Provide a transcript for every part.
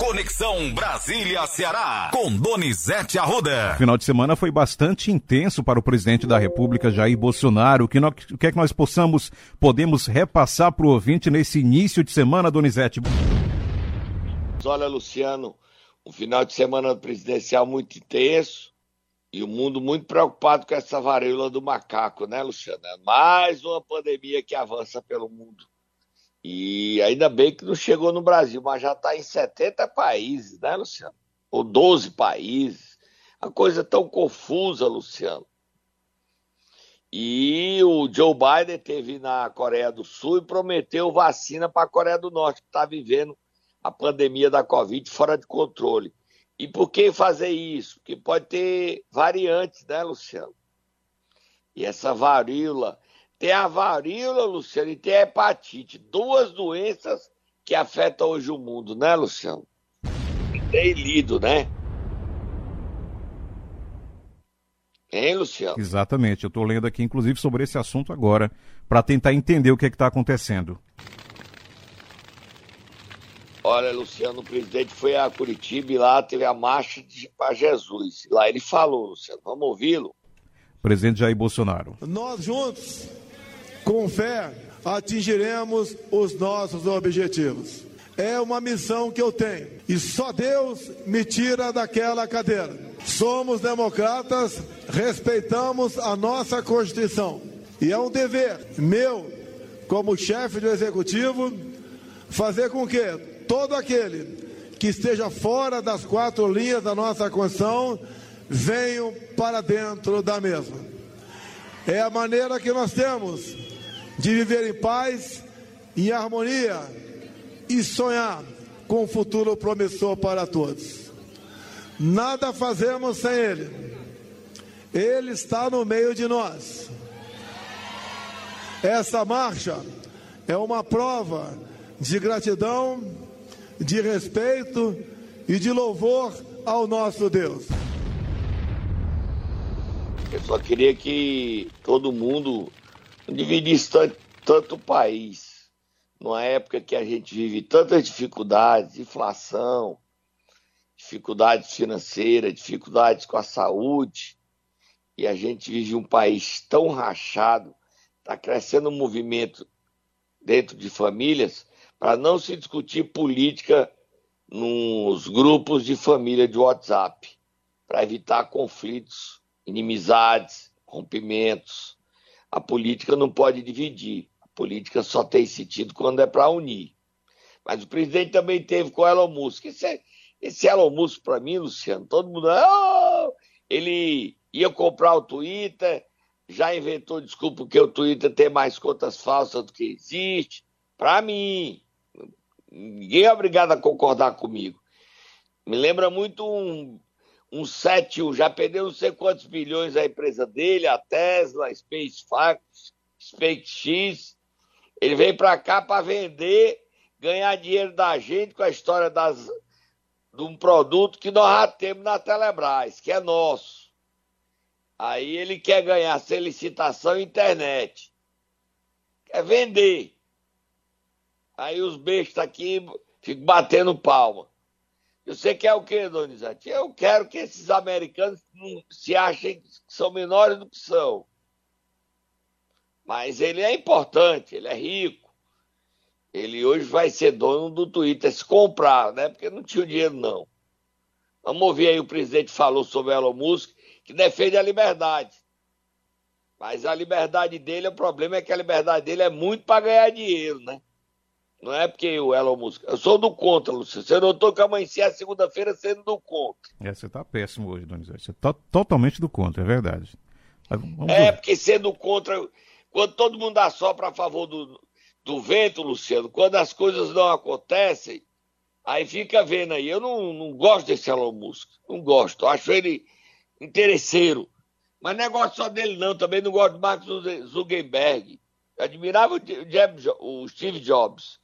Conexão Brasília-Ceará, com Donizete Arruda. O final de semana foi bastante intenso para o presidente da República, Jair Bolsonaro. O que, nós, o que é que nós possamos, podemos repassar para o ouvinte nesse início de semana, Donizete? Olha, Luciano, um final de semana presidencial muito intenso e o mundo muito preocupado com essa varíola do macaco, né, Luciano? É mais uma pandemia que avança pelo mundo. E ainda bem que não chegou no Brasil, mas já está em 70 países, né, Luciano? Ou 12 países. A coisa é tão confusa, Luciano. E o Joe Biden teve na Coreia do Sul e prometeu vacina para a Coreia do Norte, que está vivendo a pandemia da Covid fora de controle. E por que fazer isso? Porque pode ter variantes, né, Luciano? E essa varíola tem a varíola, Luciano, e tem a hepatite. Duas doenças que afetam hoje o mundo, né, Luciano? Tem lido, né? Hein, Luciano? Exatamente. Eu estou lendo aqui, inclusive, sobre esse assunto agora, para tentar entender o que é está acontecendo. Olha, Luciano, o presidente foi a Curitiba e lá teve a marcha para Jesus. Lá ele falou, Luciano, vamos ouvi-lo. Presidente Jair Bolsonaro. Nós juntos com fé, atingiremos os nossos objetivos. É uma missão que eu tenho e só Deus me tira daquela cadeira. Somos democratas, respeitamos a nossa Constituição e é um dever meu, como chefe do executivo, fazer com que todo aquele que esteja fora das quatro linhas da nossa Constituição venham para dentro da mesma. É a maneira que nós temos de viver em paz, em harmonia e sonhar com um futuro promissor para todos. Nada fazemos sem Ele. Ele está no meio de nós. Essa marcha é uma prova de gratidão, de respeito e de louvor ao nosso Deus. Eu só queria que todo mundo dividisse tanto, tanto o país, numa época que a gente vive tantas dificuldades, inflação, dificuldades financeiras, dificuldades com a saúde, e a gente vive um país tão rachado, está crescendo um movimento dentro de famílias para não se discutir política nos grupos de família de WhatsApp, para evitar conflitos, inimizades, rompimentos. A política não pode dividir. A política só tem sentido quando é para unir. Mas o presidente também teve com o Elon Musk. Esse, é, esse Elon Musk, para mim, Luciano, todo mundo. Oh! Ele ia comprar o Twitter, já inventou desculpa que o Twitter tem mais contas falsas do que existe. Para mim, ninguém é obrigado a concordar comigo. Me lembra muito um um 7, já perdeu não sei quantos bilhões a empresa dele, a Tesla, SpaceX, SpaceX. Ele veio para cá para vender, ganhar dinheiro da gente com a história das, de um produto que nós já temos na Telebrás, que é nosso. Aí ele quer ganhar sem licitação internet. Quer vender. Aí os bestas aqui ficam batendo palma. Você quer o quê, Donizete? Eu quero que esses americanos se achem que são menores do que são. Mas ele é importante, ele é rico. Ele hoje vai ser dono do Twitter, se comprar, né? Porque não tinha dinheiro, não. Vamos ouvir aí o presidente falou sobre Elon Musk, que defende a liberdade. Mas a liberdade dele, o problema é que a liberdade dele é muito para ganhar dinheiro, né? Não é porque o Elon Musk. Eu sou do contra, Luciano. Você notou que amanheci a segunda-feira sendo do contra. É, você tá péssimo hoje, Donizete. Você tá totalmente do contra, é verdade. é, ver. porque sendo contra. Quando todo mundo dá só para favor do, do vento, Luciano, quando as coisas não acontecem, aí fica vendo aí. Eu não, não gosto desse Elon Musk. Não gosto. Eu acho ele interesseiro. Mas não é gosto só dele, não. Também não gosto do Mark Zuckerberg. Admirava o Steve Jobs.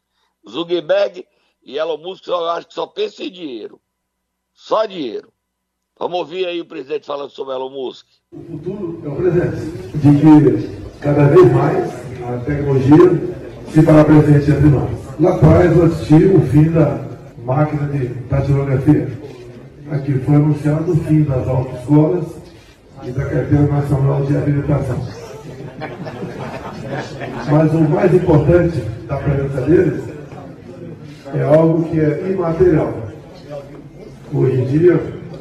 Zuckerberg e Elon Musk, eu acho que só pensa em dinheiro. Só dinheiro. Vamos ouvir aí o presidente falando sobre Elon Musk. O futuro é o presente, de que cada vez mais a tecnologia se fará presente entre nós. Lá atrás eu assisti o fim da máquina de datilografia. Aqui foi anunciado o fim das autoescolas e da Carteira Nacional de Habilitação. Mas o mais importante da presença deles é algo que é imaterial. Hoje em dia,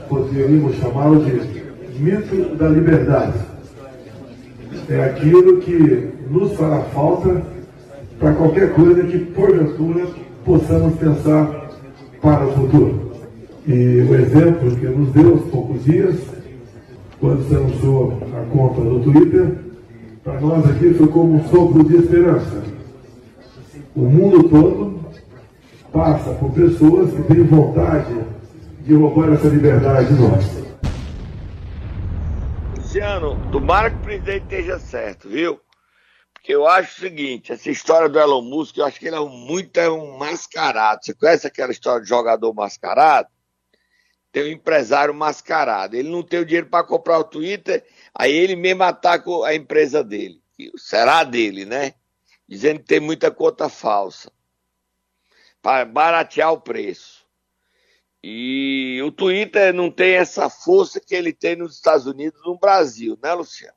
poderíamos chamá-lo de mito da liberdade. É aquilo que nos fará falta para qualquer coisa que, porventura, possamos pensar para o futuro. E o exemplo que nos deu há poucos dias, quando se anunciou a conta do Twitter, para nós aqui foi como um sopro de esperança. O mundo todo passa por pessoas que têm vontade de roubar essa liberdade de nós. Luciano, tomara que o presidente esteja certo, viu? Porque eu acho o seguinte, essa história do Elon Musk, eu acho que ele é muito é um mascarado. Você conhece aquela história de jogador mascarado? Tem um empresário mascarado. Ele não tem o dinheiro para comprar o Twitter, aí ele mesmo ataca a empresa dele. Será dele, né? Dizendo que tem muita conta falsa. Para baratear o preço. E o Twitter não tem essa força que ele tem nos Estados Unidos no Brasil, né, Luciano?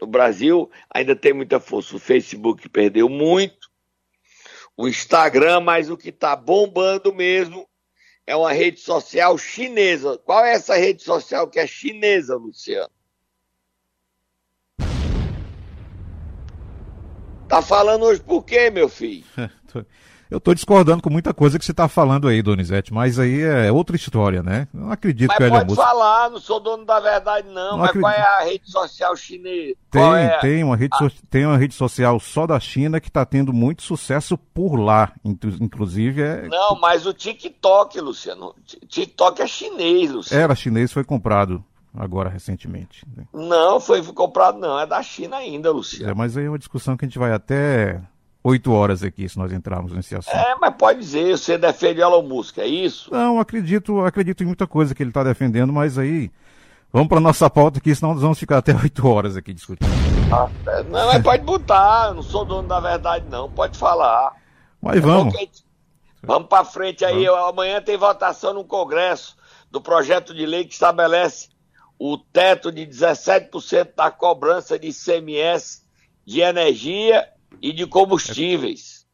No Brasil ainda tem muita força. O Facebook perdeu muito, o Instagram, mas o que está bombando mesmo é uma rede social chinesa. Qual é essa rede social que é chinesa, Luciano? Tá falando hoje por quê, meu filho? Eu estou discordando com muita coisa que você está falando aí, Donizete, mas aí é outra história, né? Eu não acredito mas que o Elon Musk... falar, não sou dono da verdade não, não mas acredito. qual é a rede social chinesa? Tem, é... tem, uma rede so... tem uma rede social só da China que está tendo muito sucesso por lá, inclusive é... Não, mas o TikTok, Luciano, TikTok é chinês, Luciano. Era chinês, foi comprado agora recentemente. Né? Não, foi comprado não, é da China ainda, Luciano. É, mas aí é uma discussão que a gente vai até oito horas aqui se nós entrarmos nesse assunto. É, mas pode dizer, você defende Elon Musk, é isso? Não, acredito, acredito em muita coisa que ele está defendendo, mas aí vamos para nossa pauta aqui, senão nós vamos ficar até oito horas aqui discutindo. Ah, é, não, mas pode botar, eu não sou dono da verdade não, pode falar. Mas vamos. É vamos para frente aí, vamos. amanhã tem votação no Congresso do projeto de lei que estabelece o teto de 17% da cobrança de ICMS de energia e de combustíveis.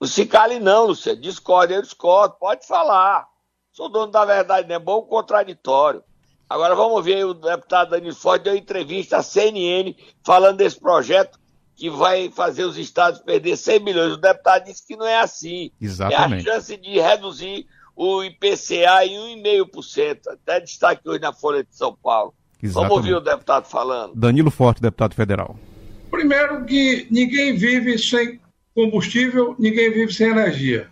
Não se cale não, Luciano. Discorde, eu discordo. Pode falar. Sou dono da verdade, não é bom contraditório. Agora vamos ver, o deputado Danilo Forte deu entrevista à CNN falando desse projeto que vai fazer os estados perder 100 milhões. O deputado disse que não é assim. Exatamente. É a chance de reduzir o IPCA em 1,5%. Até destaque hoje na Folha de São Paulo. Exatamente. Vamos ouvir o deputado falando. Danilo Forte, deputado federal. Primeiro que ninguém vive sem combustível, ninguém vive sem energia.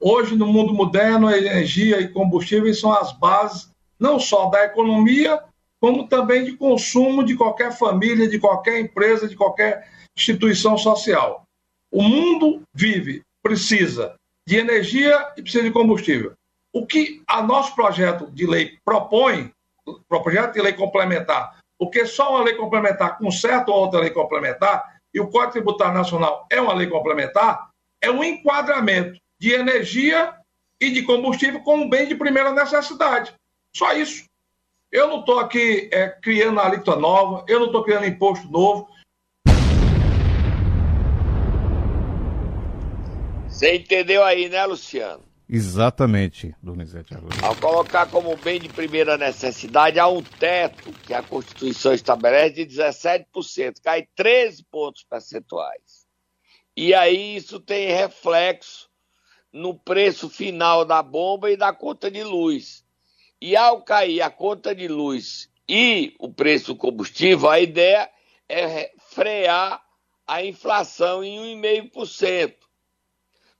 Hoje, no mundo moderno, energia e combustíveis são as bases não só da economia, como também de consumo de qualquer família, de qualquer empresa, de qualquer instituição social. O mundo vive, precisa de energia e precisa de combustível. O que a nosso projeto de lei propõe, projeto de lei complementar, porque só uma lei complementar conserta outra lei complementar, e o Código Tributário Nacional é uma lei complementar, é um enquadramento de energia e de combustível como bem de primeira necessidade. Só isso. Eu não estou aqui é, criando alíquota nova, eu não estou criando imposto novo. Você entendeu aí, né, Luciano? Exatamente, Donizete Arruda. Ao colocar como bem de primeira necessidade, há um teto que a Constituição estabelece de 17%, cai 13 pontos percentuais. E aí isso tem reflexo no preço final da bomba e da conta de luz. E ao cair a conta de luz e o preço do combustível, a ideia é frear a inflação em 1,5%.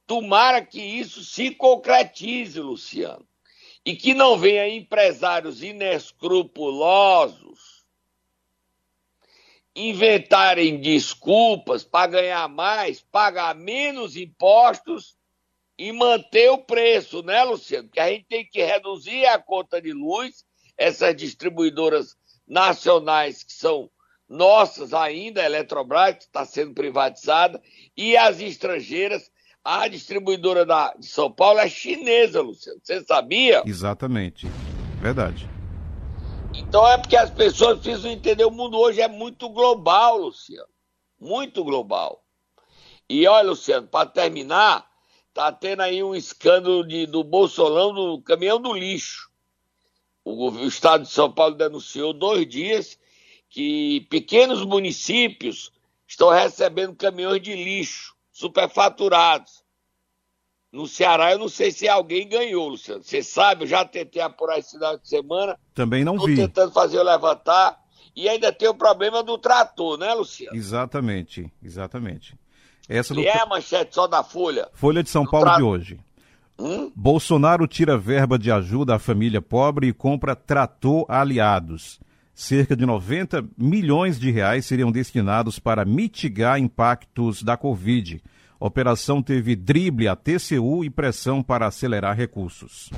Tomara que isso se concretize, Luciano. E que não venha empresários inescrupulosos inventarem desculpas para ganhar mais, pagar menos impostos e manter o preço, né, Luciano? Porque a gente tem que reduzir a conta de luz, essas distribuidoras nacionais que são nossas ainda, a Eletrobras, que está sendo privatizada, e as estrangeiras A distribuidora da, de São Paulo é chinesa, Luciano. Você sabia? Exatamente. Verdade. Então é porque as pessoas precisam entender. O mundo hoje é muito global, Luciano. Muito global. E olha, Luciano, para terminar, tá tendo aí um escândalo de, do Bolsolão do caminhão do lixo. O, o estado de São Paulo denunciou dois dias que pequenos municípios estão recebendo caminhões de lixo superfaturados. No Ceará, eu não sei se alguém ganhou, Luciano. Você sabe, eu já tentei apurar esse final de semana. Também não Estou vi. tentando fazer eu levantar. E ainda tem o problema do trator, né, Luciano? Exatamente, exatamente. Essa do é a manchete só da Folha. Folha de São do Paulo tra- de hoje. Hum? Bolsonaro tira verba de ajuda à família pobre e compra trator aliados. Cerca de 90 milhões de reais seriam destinados para mitigar impactos da Covid. A operação teve drible a TCU e pressão para acelerar recursos.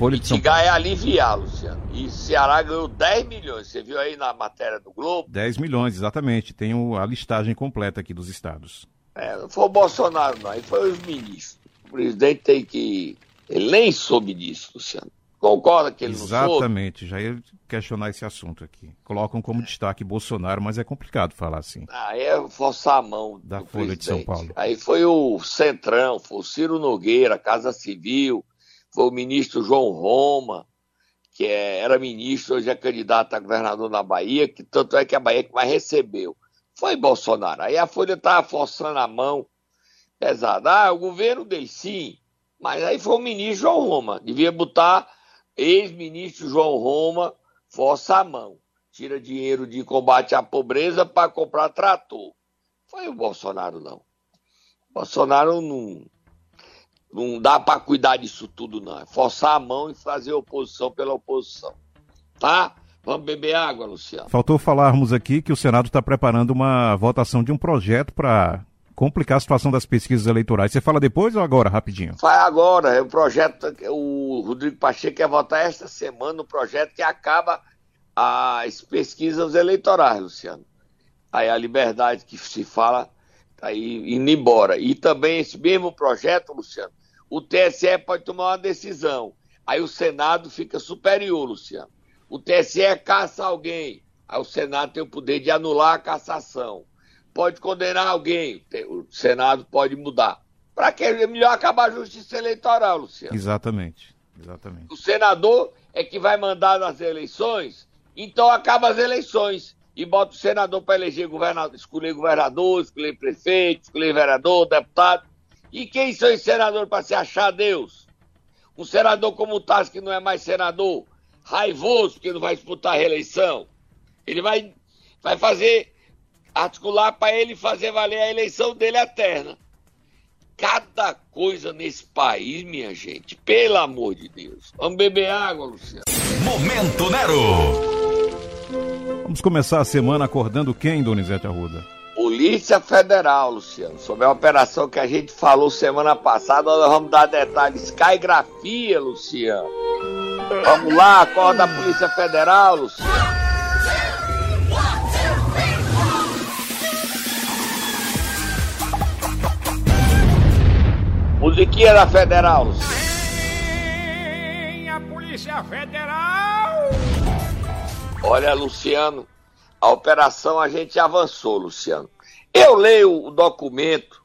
Mitigar é aliviar, Luciano. E Ceará ganhou 10 milhões. Você viu aí na matéria do Globo? 10 milhões, exatamente. Tem a listagem completa aqui dos estados. É, não foi o Bolsonaro, não. Aí foi os ministros. O presidente tem que. Ele nem soube disso, Luciano. Concorda que ele? Exatamente, já ia questionar esse assunto aqui. Colocam como destaque Bolsonaro, mas é complicado falar assim. Aí é forçar a mão Da Folha de São presidente. Paulo. Aí foi o Centrão, foi o Ciro Nogueira, Casa Civil, foi o ministro João Roma, que é- era ministro, hoje é candidato a governador na Bahia, que tanto é que a Bahia que mais recebeu. Foi Bolsonaro. Aí a Folha estava forçando a mão pesada. Ah, o governo dele sim, mas aí foi o ministro João Roma. Devia botar ex-ministro João Roma, força a mão tira dinheiro de combate à pobreza para comprar trator. Foi o Bolsonaro, não. O Bolsonaro não, não dá para cuidar disso tudo, não. É forçar a mão e fazer oposição pela oposição. Tá? Vamos beber água, Luciano. Faltou falarmos aqui que o Senado está preparando uma votação de um projeto para complicar a situação das pesquisas eleitorais. Você fala depois ou agora, rapidinho? Faz agora, é o projeto, o Rodrigo Pacheco quer votar esta semana o projeto que acaba as pesquisas eleitorais, Luciano. Aí a liberdade que se fala está indo embora. E também esse mesmo projeto, Luciano, o TSE pode tomar uma decisão. Aí o Senado fica superior, Luciano. O TSE caça alguém, aí o Senado tem o poder de anular a cassação. Pode condenar alguém, o Senado pode mudar. Para que é melhor acabar a justiça eleitoral, Luciano. Exatamente, exatamente. O senador é que vai mandar nas eleições, então acaba as eleições e bota o senador para eleger governador, escolher governador, escolher prefeito, escolher vereador, deputado. E quem são os senadores para se achar Deus? Um senador como o Tassi, que não é mais senador, raivoso, porque não vai disputar a reeleição, ele vai, vai fazer, articular para ele fazer valer a eleição dele eterna. Cada coisa nesse país, minha gente, pelo amor de Deus. Vamos beber água, Luciano. Momento Nero. Vamos começar a semana acordando quem, Donizete Arruda? Polícia Federal, Luciano, sobre a operação que a gente falou semana passada, nós vamos dar detalhes. Skygrafia, Luciano. Vamos lá, acorda a Polícia Federal, Luciano. Musiquinha da Federal. Vem a Polícia Federal! Olha, Luciano, a operação a gente avançou, Luciano. Eu leio o documento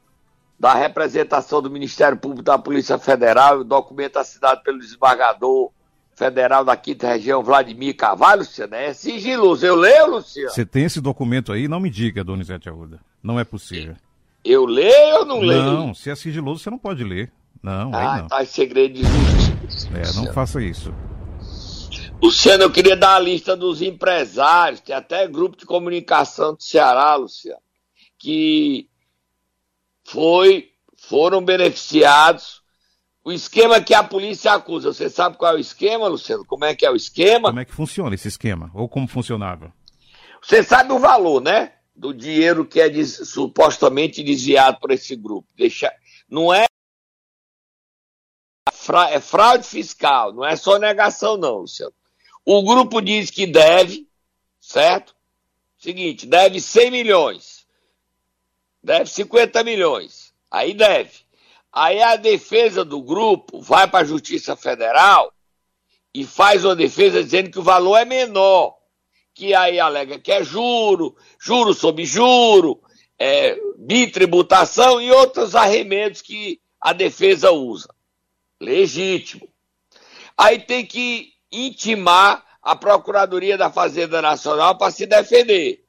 da representação do Ministério Público da Polícia Federal, o documento assinado pelo desembargador federal da quinta região, Vladimir Carvalho, Luciano, é sigiloso. Eu leio, Luciano? Você tem esse documento aí? Não me diga, Donizete Arruda. Não é possível. Eu leio ou não leio? Não, se é sigiloso, você não pode ler. Não, Ah, aí não. tá em segredo de justiça. É, não Luciano. faça isso. Luciano, eu queria dar a lista dos empresários, tem até grupo de comunicação do Ceará, Luciano, que foi, foram beneficiados. O esquema que a polícia acusa, você sabe qual é o esquema, Luciano? Como é que é o esquema? Como é que funciona esse esquema? Ou como funcionava? Você sabe o valor, né? Do dinheiro que é supostamente desviado por esse grupo. Deixa... Não é... fra- é fraude fiscal, não é só negação, não, Luciano. O grupo diz que deve, certo? Seguinte, deve 100 milhões. Deve 50 milhões. Aí deve. Aí a defesa do grupo vai para a Justiça Federal e faz uma defesa dizendo que o valor é menor, que aí alega que é juro, juro sobre juro, é, bitributação e outros arremedos que a defesa usa. Legítimo. Aí tem que intimar a Procuradoria da Fazenda Nacional para se defender.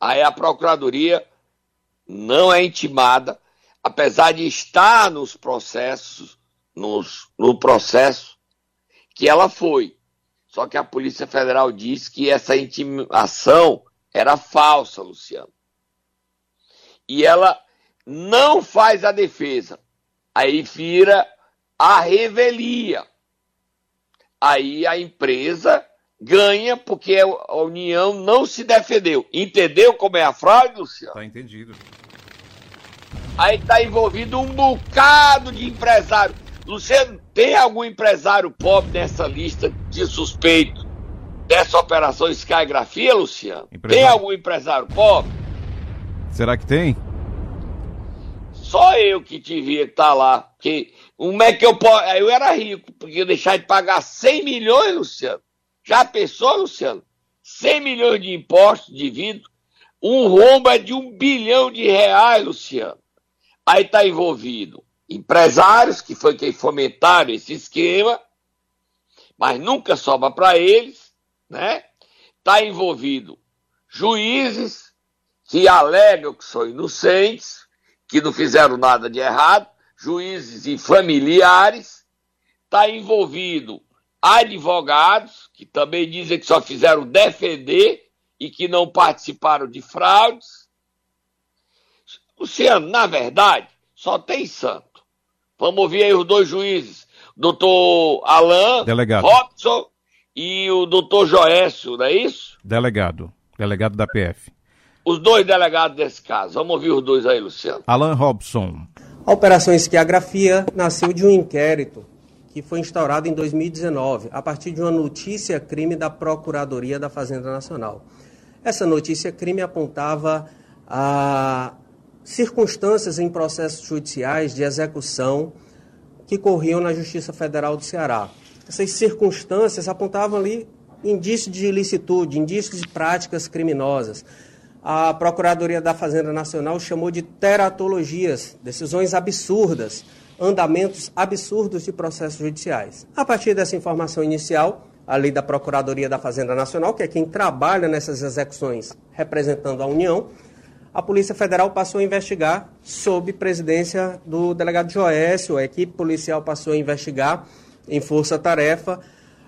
Aí a Procuradoria não é intimada, apesar de estar nos processos, nos, no processo que ela foi. Só que a Polícia Federal disse que essa intimação era falsa, Luciano. E ela não faz a defesa. Aí vira a revelia. Aí a empresa ganha porque a União não se defendeu. Entendeu como é a fraude, Luciano? Tá entendido. Aí tá envolvido um bocado de empresário. Luciano, tem algum empresário pobre nessa lista de suspeito dessa operação Skygrafia, Luciano? Empresário. Tem algum empresário pobre? Será que tem? Só eu que devia estar tá lá. Que, como é que eu posso. Eu era rico, porque deixar de pagar 100 milhões, Luciano. Já pensou, Luciano? 100 milhões de impostos de vidro. Um rombo é de um bilhão de reais, Luciano. Aí está envolvido empresários, que foi quem fomentaram esse esquema, mas nunca sobra para eles, né? Está envolvido juízes que alegam que são inocentes, que não fizeram nada de errado, juízes e familiares, está envolvido advogados, que também dizem que só fizeram defender e que não participaram de fraudes. Luciano, na verdade, só tem santo. Vamos ouvir aí os dois juízes, doutor Alain Delegado. Robson e o doutor Joécio, não é isso? Delegado, delegado da PF os dois delegados desse caso. Vamos ouvir os dois aí, Luciano. Alan Robson. A Operação Esquiagrafia nasceu de um inquérito que foi instaurado em 2019, a partir de uma notícia crime da Procuradoria da Fazenda Nacional. Essa notícia crime apontava a circunstâncias em processos judiciais de execução que corriam na Justiça Federal do Ceará. Essas circunstâncias apontavam ali indícios de ilicitude, indícios de práticas criminosas a Procuradoria da Fazenda Nacional chamou de teratologias, decisões absurdas, andamentos absurdos de processos judiciais. A partir dessa informação inicial, a lei da Procuradoria da Fazenda Nacional, que é quem trabalha nessas execuções representando a União, a Polícia Federal passou a investigar sob presidência do delegado Joécio, a equipe policial passou a investigar em força-tarefa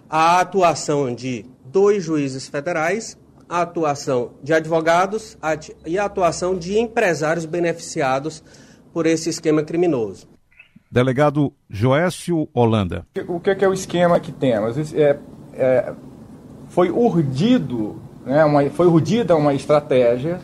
a atuação de dois juízes federais, a atuação de advogados e a atuação de empresários beneficiados por esse esquema criminoso. Delegado Joécio Holanda. O que é o esquema que temos? É, é, foi urdido, né, uma, foi urdida uma estratégia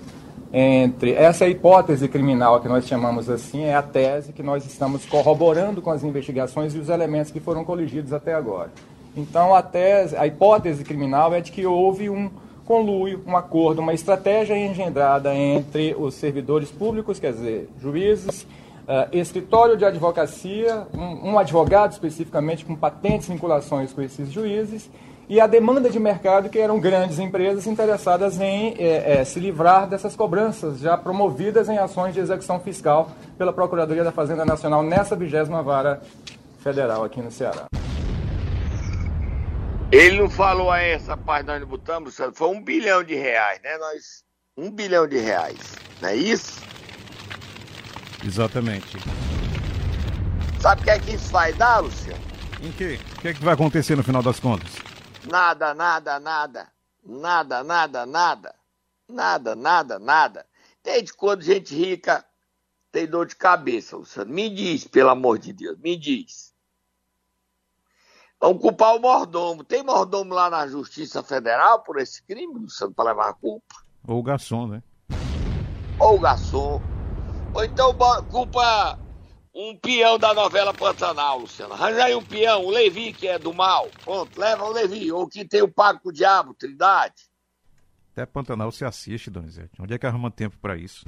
entre essa hipótese criminal que nós chamamos assim é a tese que nós estamos corroborando com as investigações e os elementos que foram coligidos até agora. Então a tese, a hipótese criminal é de que houve um conluio, um acordo, uma estratégia engendrada entre os servidores públicos, quer dizer, juízes, uh, escritório de advocacia, um, um, advogado especificamente com patentes vinculações com esses juízes, e a demanda de mercado, que eram grandes empresas interessadas em eh, eh, se livrar dessas cobranças já promovidas em ações de execução fiscal pela Procuradoria da Fazenda Nacional nessa vigésima vara federal aqui no Ceará. Ele não falou a essa parte nós botamos, foi um bilhão de reais, né? Nós, um bilhão de reais, não é isso? Exatamente. Sabe o que é que isso vai dar, Luciano? Em que? O que é que vai acontecer no final das contas? Nada, nada, nada. Nada, nada, nada. Nada, nada, nada. Desde quando gente rica tem dor de cabeça, Luciano? Me diz, pelo amor de Deus, me diz. Vão culpar o mordomo. Tem mordomo lá na Justiça Federal por esse crime, Luciano, para levar a culpa? Ou o garçom, né? Ou o garçom. Ou então culpa um peão da novela Pantanal, Luciano. Arranja aí um peão, o Levi, que é do mal. Pronto, leva o Levi. Ou que tem o Pago com o Diabo, Trindade. Até Pantanal você assiste, Donizete. Onde é que arruma tempo para isso?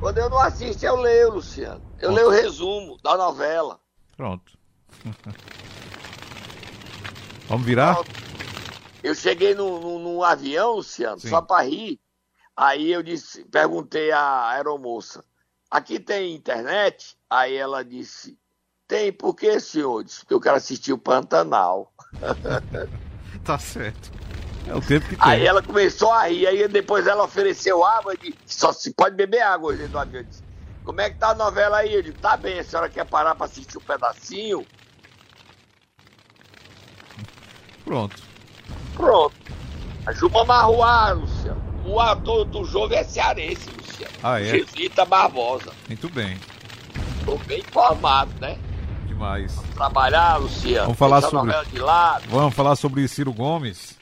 Quando eu não assisto, eu leio, Luciano. Eu leio o resumo da novela. Pronto. Vamos virar? Eu cheguei no, no, no avião, Luciano, Sim. só para rir. Aí eu disse, perguntei à aeromoça, aqui tem internet? Aí ela disse, tem, por que, senhor? Disse, porque eu quero assistir o Pantanal. Tá certo. É o tempo que tem. Aí ela começou a rir, aí depois ela ofereceu água e disse, só se pode beber água hoje do avião. Disse, como é que tá a novela aí? Eu disse, tá bem, a senhora quer parar para assistir um pedacinho? Pronto. Pronto. A Juba Marruá, Luciano. O ator do jogo é cearense, Luciano. Ah, é? Gesita Barbosa. Muito bem. Tô bem informado, né? Demais. Trabalhar, Luciano. Vamos falar sobre- novela de lado. Vamos falar sobre Ciro Gomes?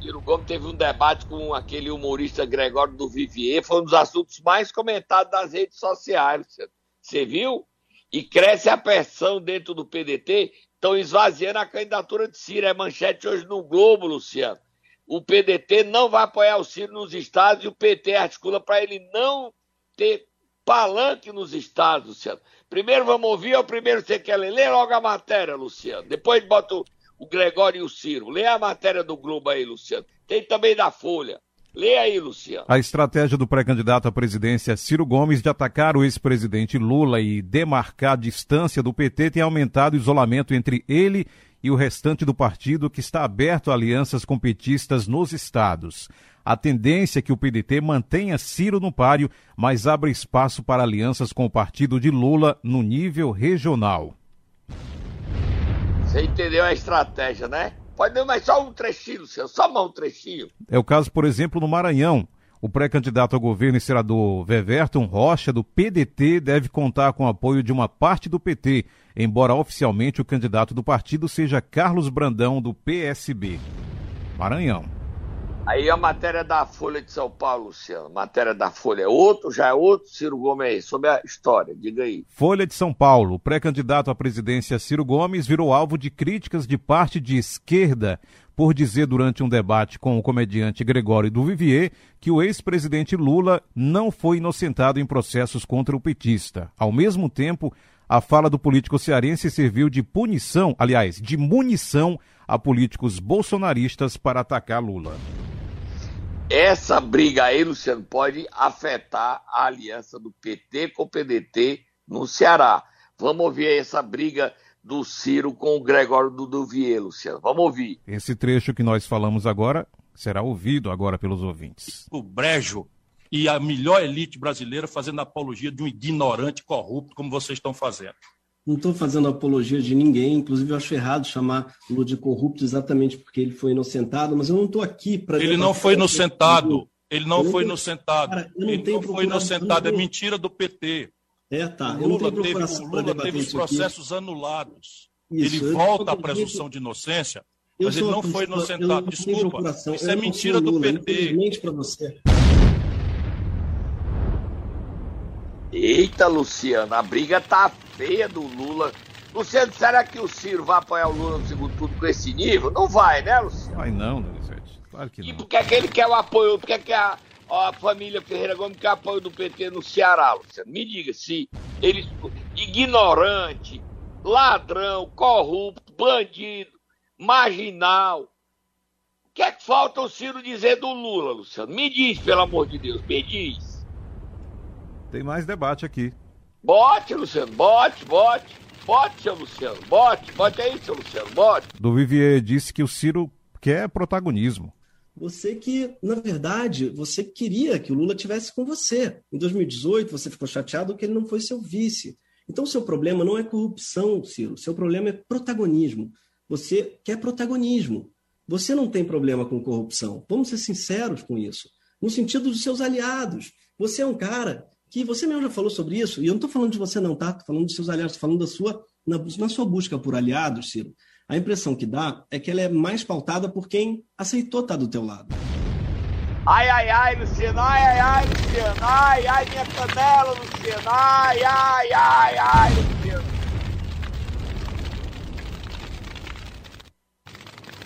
Ciro Gomes teve um debate com aquele humorista Gregório do Vivier, foi um dos assuntos mais comentados das redes sociais. Luciano. Você viu? E cresce a pressão dentro do PDT, estão esvaziando a candidatura de Ciro. É manchete hoje no Globo, Luciano. O PDT não vai apoiar o Ciro nos estados e o PT articula para ele não ter palanque nos estados, Luciano. Primeiro vamos ouvir, ou primeiro você quer ler? Lê logo a matéria, Luciano. Depois bota o, o Gregório e o Ciro. Lê a matéria do Globo aí, Luciano. Tem também da Folha. Lê aí, Luciano. A estratégia do pré-candidato à presidência Ciro Gomes de atacar o ex-presidente Lula e demarcar a distância do PT tem aumentado o isolamento entre ele e o restante do partido, que está aberto a alianças com petistas nos estados. A tendência é que o PDT mantenha Ciro no páreo, mas abra espaço para alianças com o partido de Lula no nível regional. Você entendeu a estratégia, né? Pode dar mais só um trechinho, Luciano. Só mais um trechinho. É o caso, por exemplo, no Maranhão. O pré-candidato ao governo e senador Weverton Rocha, do PDT, deve contar com o apoio de uma parte do PT, embora oficialmente o candidato do partido seja Carlos Brandão, do PSB. Maranhão. Aí a matéria da Folha de São Paulo, Luciano. Matéria da Folha é outro, já é outro. Ciro Gomes aí, sobre a história. Diga aí. Folha de São Paulo. O pré-candidato à presidência Ciro Gomes virou alvo de críticas de parte de esquerda por dizer durante um debate com o comediante Gregório do Vivier que o ex-presidente Lula não foi inocentado em processos contra o petista. Ao mesmo tempo, a fala do político cearense serviu de punição, aliás, de munição a políticos bolsonaristas para atacar Lula. Essa briga aí, Luciano, pode afetar a aliança do PT com o PDT no Ceará. Vamos ouvir aí essa briga do Ciro com o Gregório do Duvier, Luciano. Vamos ouvir. Esse trecho que nós falamos agora será ouvido agora pelos ouvintes. o brejo e a melhor elite brasileira fazendo apologia de um ignorante corrupto como vocês estão fazendo. Não estou fazendo apologia de ninguém, inclusive eu acho errado chamar Lula de corrupto exatamente porque ele foi inocentado, mas eu não estou aqui para. Ele não foi inocentado. Ele não foi tenho- inocentado. Cara, Ele não foi procurado inocentado. É mentira do PT. É, tá. Lula teve, o Lula teve os isso aqui. processos anulados. Isso, ele eu volta à presunção de inocência, Eu mas ele não foi inocentado. Desculpa. Isso eu é mentira do Lula, PT. Para você. Eita, Luciano, a briga tá feia do Lula. Luciano, será que o Ciro vai apoiar o Lula no segundo turno com esse nível? Não vai, né, Luciano? Ai não, Donizete. Claro que E não. por que, é que ele quer o apoio? Por que, é que a, a família Ferreira Gomes quer apoio do PT no Ceará, Luciano? Me diga se eles. ignorante, ladrão, corrupto, bandido, marginal. O que é que falta o Ciro dizer do Lula, Luciano? Me diz, pelo amor de Deus, me diz. Tem mais debate aqui. Bote, Luciano, bote, bote. Bote, seu Luciano, bote, bote aí, seu Luciano, bote. Do Vivier disse que o Ciro quer protagonismo. Você que, na verdade, você queria que o Lula tivesse com você. Em 2018, você ficou chateado que ele não foi seu vice. Então, seu problema não é corrupção, Ciro. Seu problema é protagonismo. Você quer protagonismo. Você não tem problema com corrupção. Vamos ser sinceros com isso. No sentido dos seus aliados. Você é um cara que você mesmo já falou sobre isso, e eu não estou falando de você não, tá? Estou falando dos seus aliados, estou falando da sua, na, na sua busca por aliados, Ciro. A impressão que dá é que ela é mais pautada por quem aceitou estar do teu lado. Ai, ai, ai, Luciano, ai, ai, ai, Luciano, ai, ai, minha canela, Luciano, ai, ai, ai, ai, Luciano.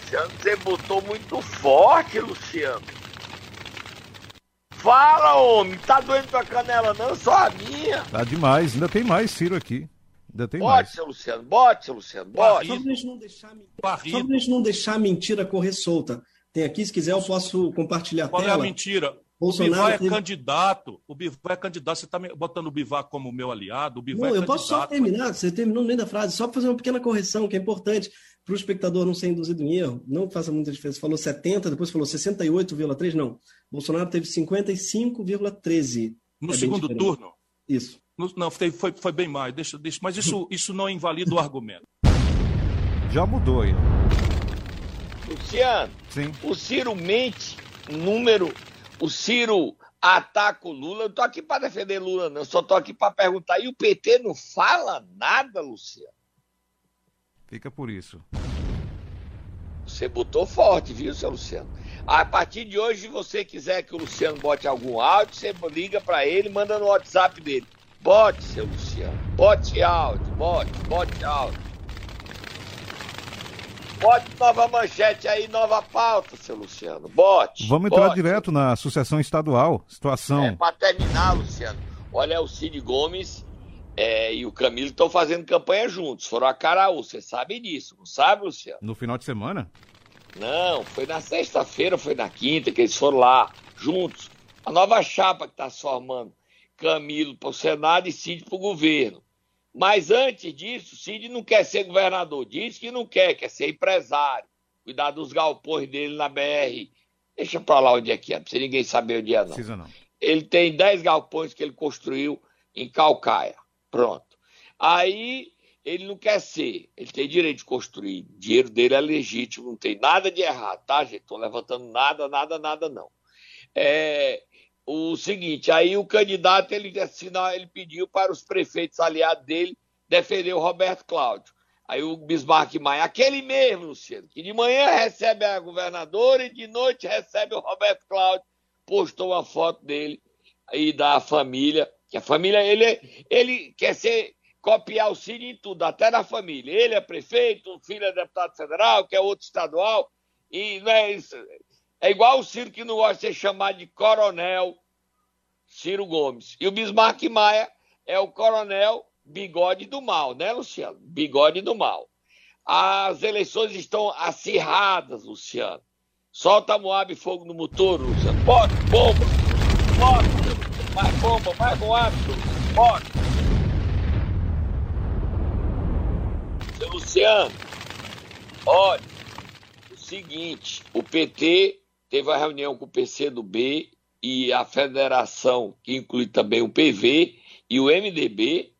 Luciano, você botou muito forte, Luciano. Fala, homem. Tá doendo tua canela, não? Só a minha. Tá demais. Ainda tem mais Ciro aqui. Ainda tem bote, mais. seu Luciano. Bote, seu Luciano. Bote. Só pra gente não deixar, só pra gente não deixar a mentira correr solta. Tem aqui, se quiser, eu posso compartilhar a Qual tela. é a mentira? Bolsonaro o Bivar é teve- candidato. O Bivar é candidato. Você está botando o Bivar como meu aliado. O Bivar Não, é eu posso só terminar, você terminou nem da frase, só para fazer uma pequena correção, que é importante para o espectador não ser induzido em erro. Não faça muita diferença. Você falou 70, depois falou 68,3, não. Bolsonaro teve 55,13. No É segundo turno. Isso. Não, foi, foi, foi bem mais. Deixa, deixa, mas isso, isso não invalida o argumento. Já mudou aí. Luciano, Sim. o Ciro mente número. O Ciro ataca o Lula. Eu não tô aqui para defender Lula, não. Eu só tô aqui para perguntar. E o PT não fala nada, Luciano? Fica por isso. Você botou forte, viu, seu Luciano? A partir de hoje, se você quiser que o Luciano bote algum áudio, você liga para ele, manda no WhatsApp dele. Bote, seu Luciano. Bote áudio, bote, bote áudio. Bote nova manchete aí, nova pauta, seu Luciano. Bote. Vamos entrar bote. direto na sucessão estadual. Situação. É, para terminar, Luciano. Olha, o Cid Gomes é, e o Camilo estão fazendo campanha juntos. Foram a Caraú, você sabe disso, não sabe, Luciano? No final de semana? Não, foi na sexta-feira, foi na quinta que eles foram lá, juntos. A nova chapa que está se formando. Camilo para o Senado e Cid para o governo. Mas antes disso, Cid não quer ser governador. Diz que não quer, quer ser empresário. Cuidar dos galpões dele na BR. Deixa para lá onde é que é, não precisa ninguém saber onde é, não. Precisa não. Ele tem 10 galpões que ele construiu em Calcaia. Pronto. Aí ele não quer ser, ele tem direito de construir. O dinheiro dele é legítimo, não tem nada de errado, tá, gente? Estou levantando nada, nada, nada, não. É, o seguinte, aí o candidato ele assinou, ele pediu para os prefeitos aliados dele defender o Roberto Cláudio. Aí o Bismarck Maia, aquele mesmo, Luciano, que de manhã recebe a governadora e de noite recebe o Roberto Cláudio, postou uma foto dele e da família, que a família, ele, ele quer ser, copiar o Cid em tudo, até na família. Ele é prefeito, o filho é deputado federal, que é outro estadual, e não é isso. É igual o Ciro que não gosta de ser chamado de coronel Ciro Gomes. E o Bismarck Maia é o coronel bigode do mal, né, Luciano? Bigode do mal. As eleições estão acirradas, Luciano. Solta Moab fogo no motor, Luciano. Bota, bomba, bota, mais bomba, mais Moab. Seu Luciano, olha, o seguinte, o PT teve uma reunião com o PCdoB e a federação, que inclui também o PV e o MDB,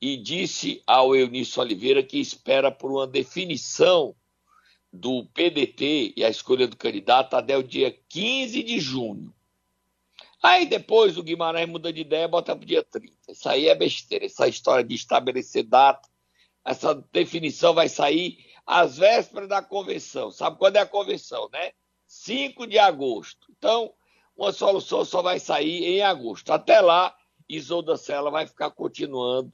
e disse ao Eunício Oliveira que espera por uma definição do PDT e a escolha do candidato até o dia 15 de junho. Aí depois o Guimarães muda de ideia e bota para o dia 30. Isso aí é besteira, essa história de estabelecer data. Essa definição vai sair às vésperas da convenção. Sabe quando é a convenção, né? 5 de agosto. Então, uma solução só vai sair em agosto. Até lá, Isolda Sela vai ficar continuando,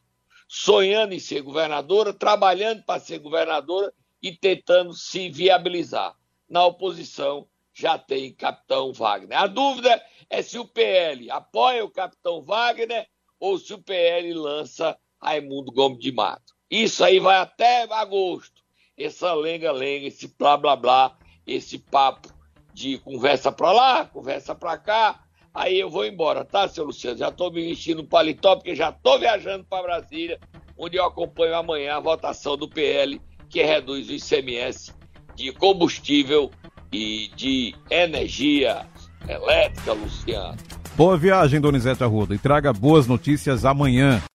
sonhando em ser governadora, trabalhando para ser governadora e tentando se viabilizar. Na oposição, já tem capitão Wagner. A dúvida é se o PL apoia o capitão Wagner ou se o PL lança Raimundo Gomes de Mato. Isso aí vai até agosto. Essa lenga-lenga, esse blá blá blá, esse papo de conversa pra lá, conversa pra cá. Aí eu vou embora, tá, seu Luciano? Já tô me vestindo paletó, porque já tô viajando para Brasília, onde eu acompanho amanhã a votação do PL, que reduz o ICMS de combustível e de energia elétrica, Luciano. Boa viagem, Donizete Arruda, e traga boas notícias amanhã.